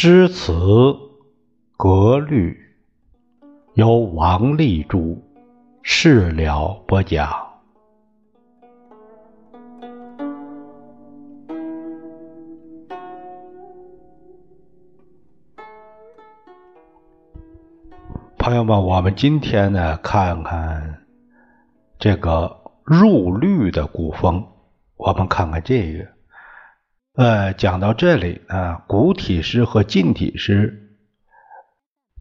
诗词格律，由王立著，事了播讲。朋友们，我们今天呢，看看这个入律的古风。我们看看这个。呃，讲到这里啊，古体诗和近体诗，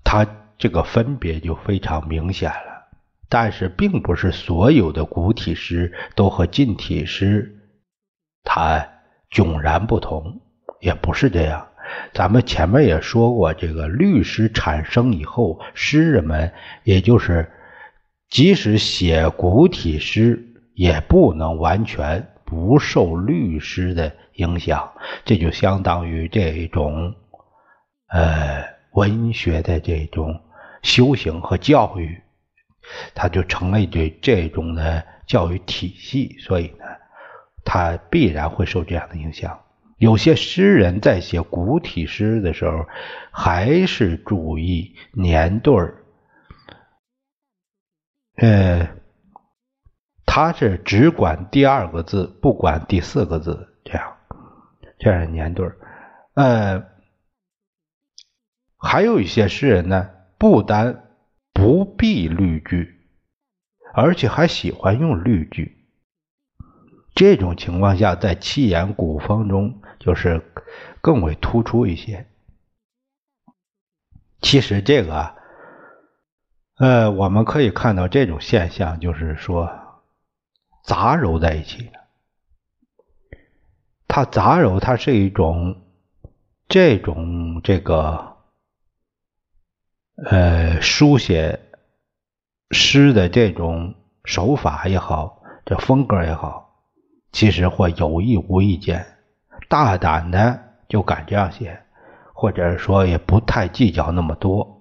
它这个分别就非常明显了。但是，并不是所有的古体诗都和近体诗它迥然不同，也不是这样。咱们前面也说过，这个律诗产生以后，诗人们也就是即使写古体诗，也不能完全不受律师的。影响，这就相当于这种呃文学的这种修行和教育，它就成了这这种的教育体系，所以呢，它必然会受这样的影响。有些诗人在写古体诗的时候，还是注意年对儿，呃，他是只管第二个字，不管第四个字，这样。这样年对儿，呃，还有一些诗人呢，不单不必律句，而且还喜欢用律句。这种情况下，在七言古风中就是更为突出一些。其实这个，呃，我们可以看到这种现象，就是说杂糅在一起的。它杂糅，它是一种这种这个呃书写诗的这种手法也好，这风格也好，其实或有意无意间大胆的就敢这样写，或者说也不太计较那么多。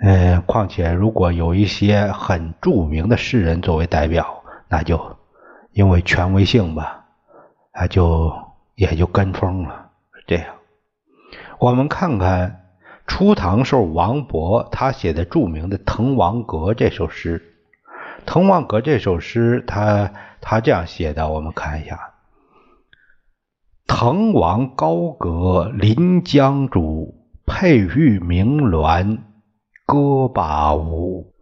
嗯，况且如果有一些很著名的诗人作为代表，那就因为权威性吧。啊就也就跟风了，这样。我们看看初唐时候王勃他写的著名的《滕王阁》这首诗，《滕王阁》这首诗，他他这样写的，我们看一下：滕王高阁临江渚，佩玉鸣鸾歌罢舞。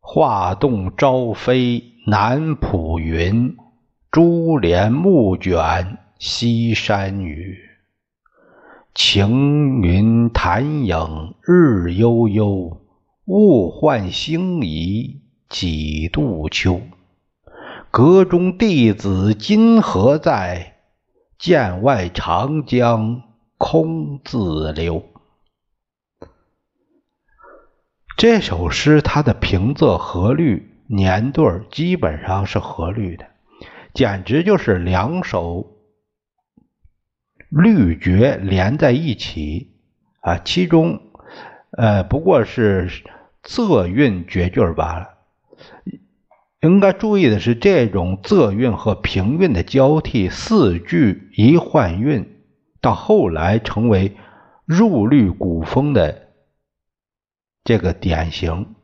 画栋朝飞南浦云。珠帘暮卷西山雨，晴云潭影日悠悠，物换星移几度秋。阁中弟子今何在？剑外长江空自流。这首诗它的平仄合律，年对基本上是合律的。简直就是两首律绝连在一起啊！其中，呃，不过是仄韵绝句罢了。应该注意的是，这种仄韵和平韵的交替，四句一换韵，到后来成为入律古风的这个典型。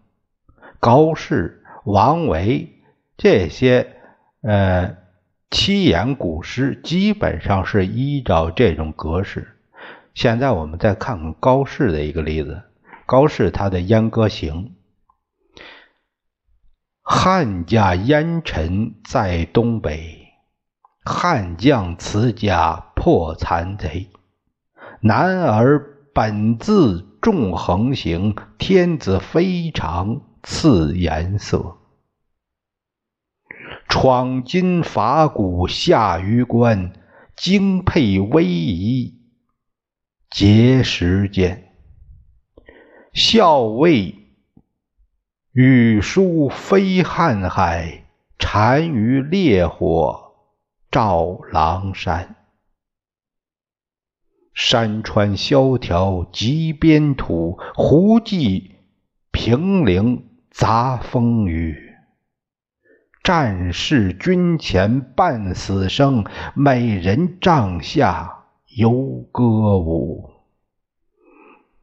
高适、王维这些，呃。七言古诗基本上是依照这种格式。现在我们再看看高适的一个例子。高适他的《燕歌行》：汉家烟尘在东北，汉将辞家破残贼。男儿本自重横行，天子非常赐颜色。闯金伐古下榆关，精佩威仪结时间。校尉羽书飞瀚海，单于烈火照狼山。山川萧条极边土，胡骑平陵杂风雨。战士军前半死生，美人帐下犹歌舞。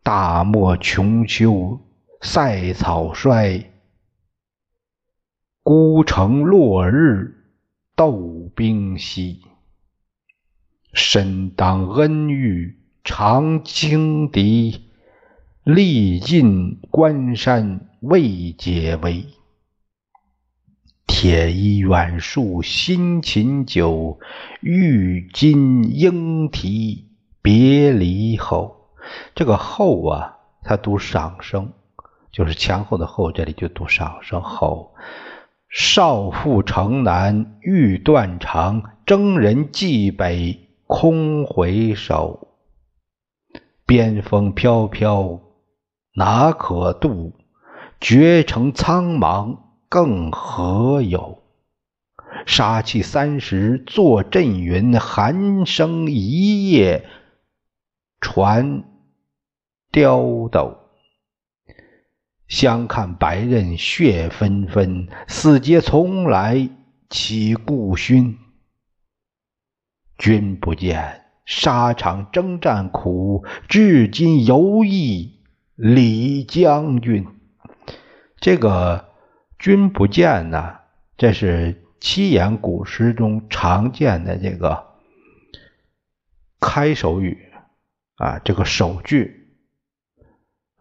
大漠穷秋，塞草衰。孤城落日，斗兵稀。身当恩遇常轻敌，历尽关山未解围。铁衣远戍辛勤久，玉金应啼别离后。这个后啊，它读上声，就是前后的后，这里就读上声后。少妇城南欲断肠，征人蓟北空回首。边风飘飘哪可渡？绝城苍茫更何有？杀气三十作阵云，寒声一夜传刁斗。相看白刃血纷纷，死节从来岂顾勋？君不见，沙场征战苦，至今犹忆李将军。这个“君不见”呢，这是七言古诗中常见的这个开首语啊，这个首句。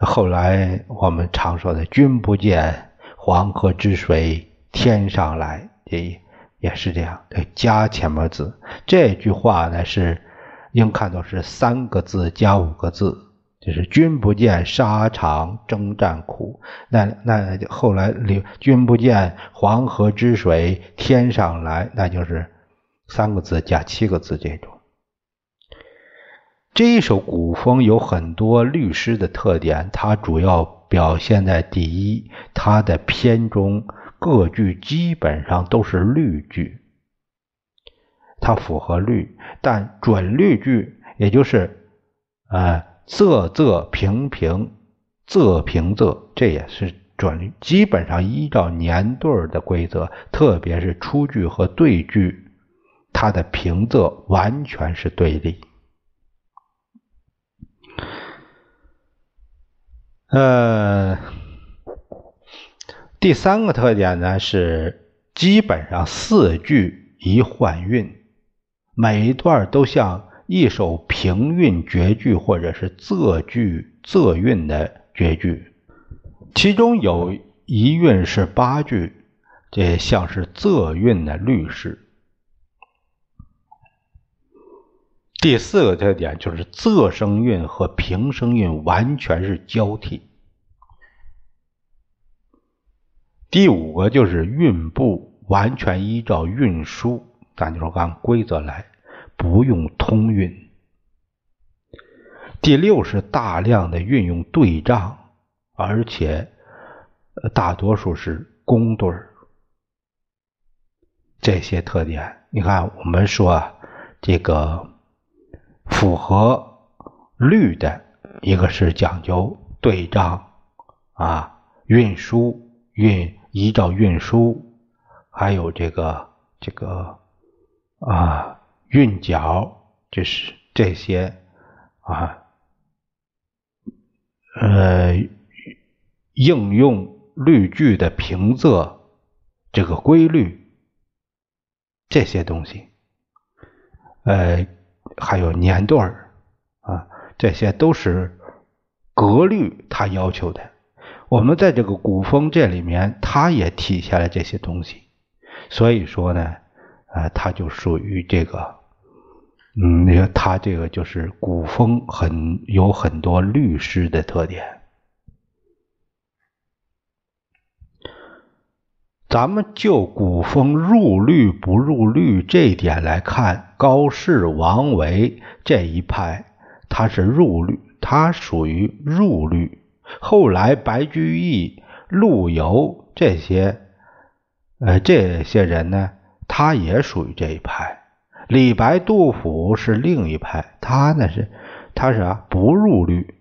后来我们常说的“君不见，黄河之水天上来”，也也是这样，对加前面字。这句话呢是应看作是三个字加五个字，就是“君不见，沙场征战苦”。那那后来刘“君不见，黄河之水天上来”，那就是三个字加七个字这种。这一首古风有很多律诗的特点，它主要表现在第一，它的篇中各句基本上都是律句，它符合律，但准律句，也就是呃仄仄平平仄平仄，这也是准律，基本上依照年对的规则，特别是出句和对句，它的平仄完全是对立。呃，第三个特点呢是基本上四句一换韵，每一段都像一首平韵绝句或者是仄句仄韵的绝句，其中有一韵是八句，这像是仄韵的律诗。第四个特点就是仄声韵和平声韵完全是交替。第五个就是运部完全依照运输，咱就说按规则来，不用通运。第六是大量的运用对仗，而且大多数是公对儿。这些特点，你看我们说啊这个。符合律的一个是讲究对仗啊，运输运依照运输，还有这个这个啊韵脚，就是这些啊呃应用律句的平仄这个规律这些东西，呃。还有年段啊，这些都是格律他要求的。我们在这个古风这里面，它也体现了这些东西。所以说呢，啊，它就属于这个，嗯，你看它这个就是古风很有很多律诗的特点。咱们就古风入律不入律这一点来看，高适、王维这一派，他是入律，他属于入律。后来白居易、陆游这些，呃，这些人呢，他也属于这一派。李白、杜甫是另一派，他呢是，他是啊不入律。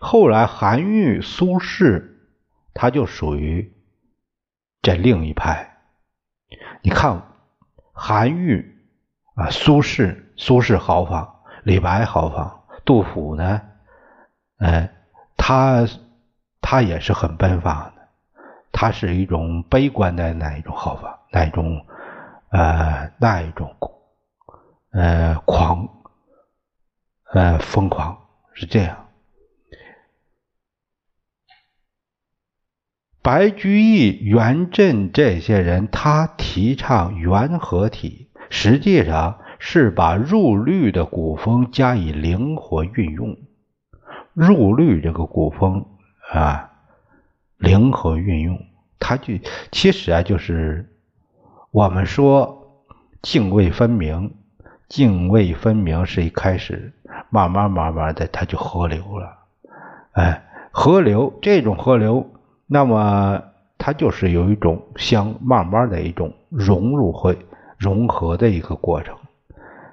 后来韩愈、苏轼，他就属于。这另一派，你看韩愈啊，苏轼，苏轼豪放，李白豪放，杜甫呢，呃，他，他也是很奔放的，他是一种悲观的那一种好法，那一种呃那一种呃狂呃疯狂是这样。白居易、元稹这些人，他提倡元和体，实际上是把入律的古风加以灵活运用。入律这个古风啊，灵活运用，它就其实啊，就是我们说泾渭分明，泾渭分明是一开始，慢慢慢慢的，它就河流了。哎，河流这种河流。那么它就是有一种相慢慢的一种融入和融合的一个过程，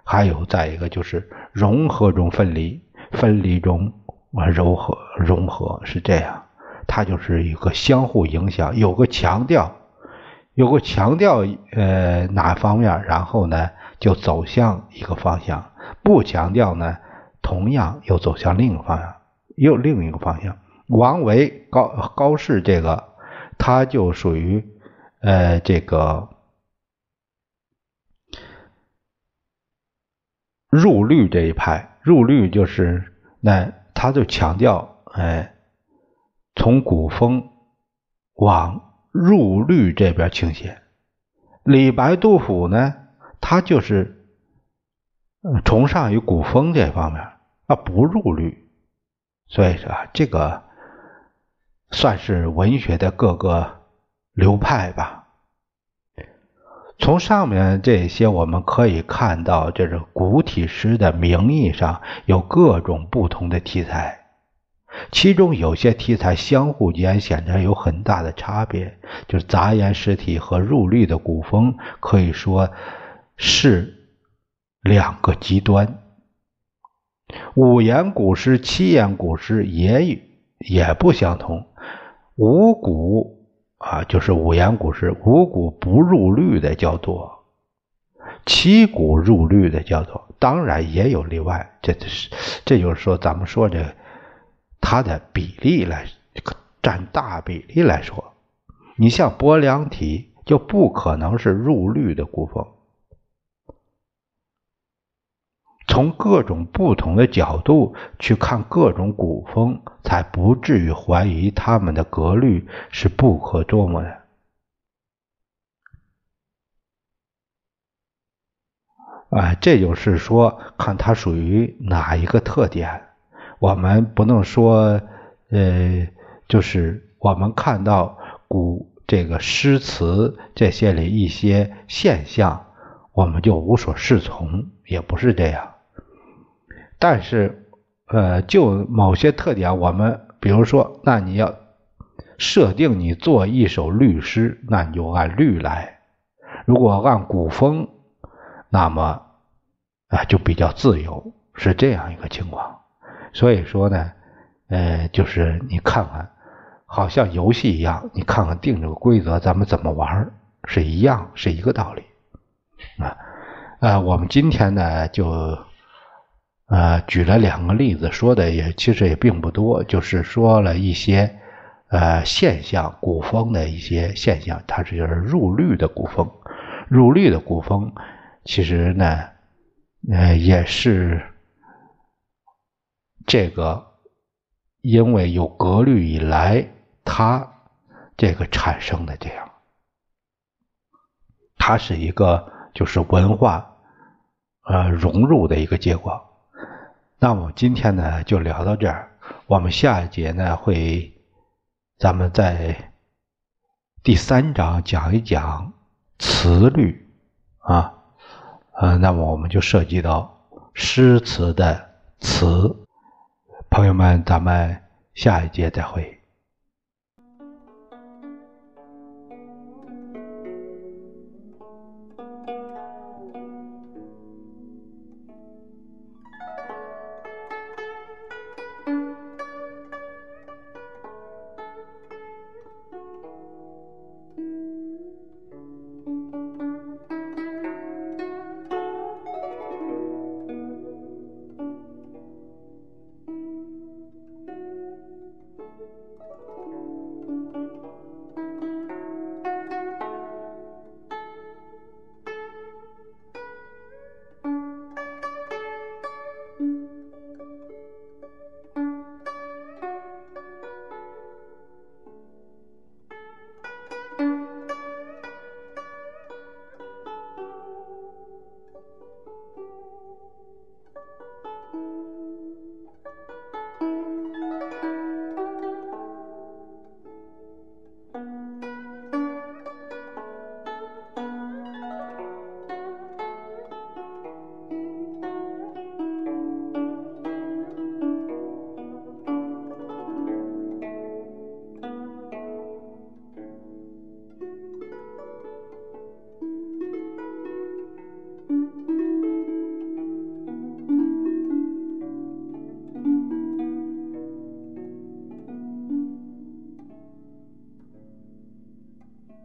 还有再一个就是融合中分离，分离中啊柔和融合是这样，它就是一个相互影响，有个强调，有个强调呃哪方面，然后呢就走向一个方向，不强调呢同样又走向另一个方向，又另一个方向。王维、高高适这个，他就属于呃这个入律这一派。入律就是那他就强调哎，从古风往入律这边倾斜。李白、杜甫呢，他就是崇尚于古风这方面啊，不入律。所以说这个。算是文学的各个流派吧。从上面这些我们可以看到，这是古体诗的名义上有各种不同的题材，其中有些题材相互间显然有很大的差别，就是杂言诗体和入律的古风可以说是两个极端。五言古诗、七言古诗也也不相同。五古啊，就是五言古诗，五谷不入律的较多，七古入律的较多。当然也有例外，这这是这就是说，咱们说这它的比例来占大比例来说，你像拨凉体就不可能是入律的古风。从各种不同的角度去看各种古风，才不至于怀疑他们的格律是不可捉摸的。啊，这就是说，看它属于哪一个特点。我们不能说，呃，就是我们看到古这个诗词这些里一些现象，我们就无所适从，也不是这样。但是，呃，就某些特点，我们比如说，那你要设定你做一首律诗，那你就按律来；如果按古风，那么啊就比较自由，是这样一个情况。所以说呢，呃，就是你看看，好像游戏一样，你看看定这个规则，咱们怎么玩是一样，是一个道理啊。呃，我们今天呢就。呃，举了两个例子，说的也其实也并不多，就是说了一些呃现象，古风的一些现象，它是就是入律的古风，入律的古风，其实呢，呃也是这个因为有格律以来，它这个产生的这样，它是一个就是文化呃融入的一个结果。那么今天呢就聊到这儿，我们下一节呢会，咱们在第三章讲一讲词律啊，呃，那么我们就涉及到诗词的词，朋友们，咱们下一节再会。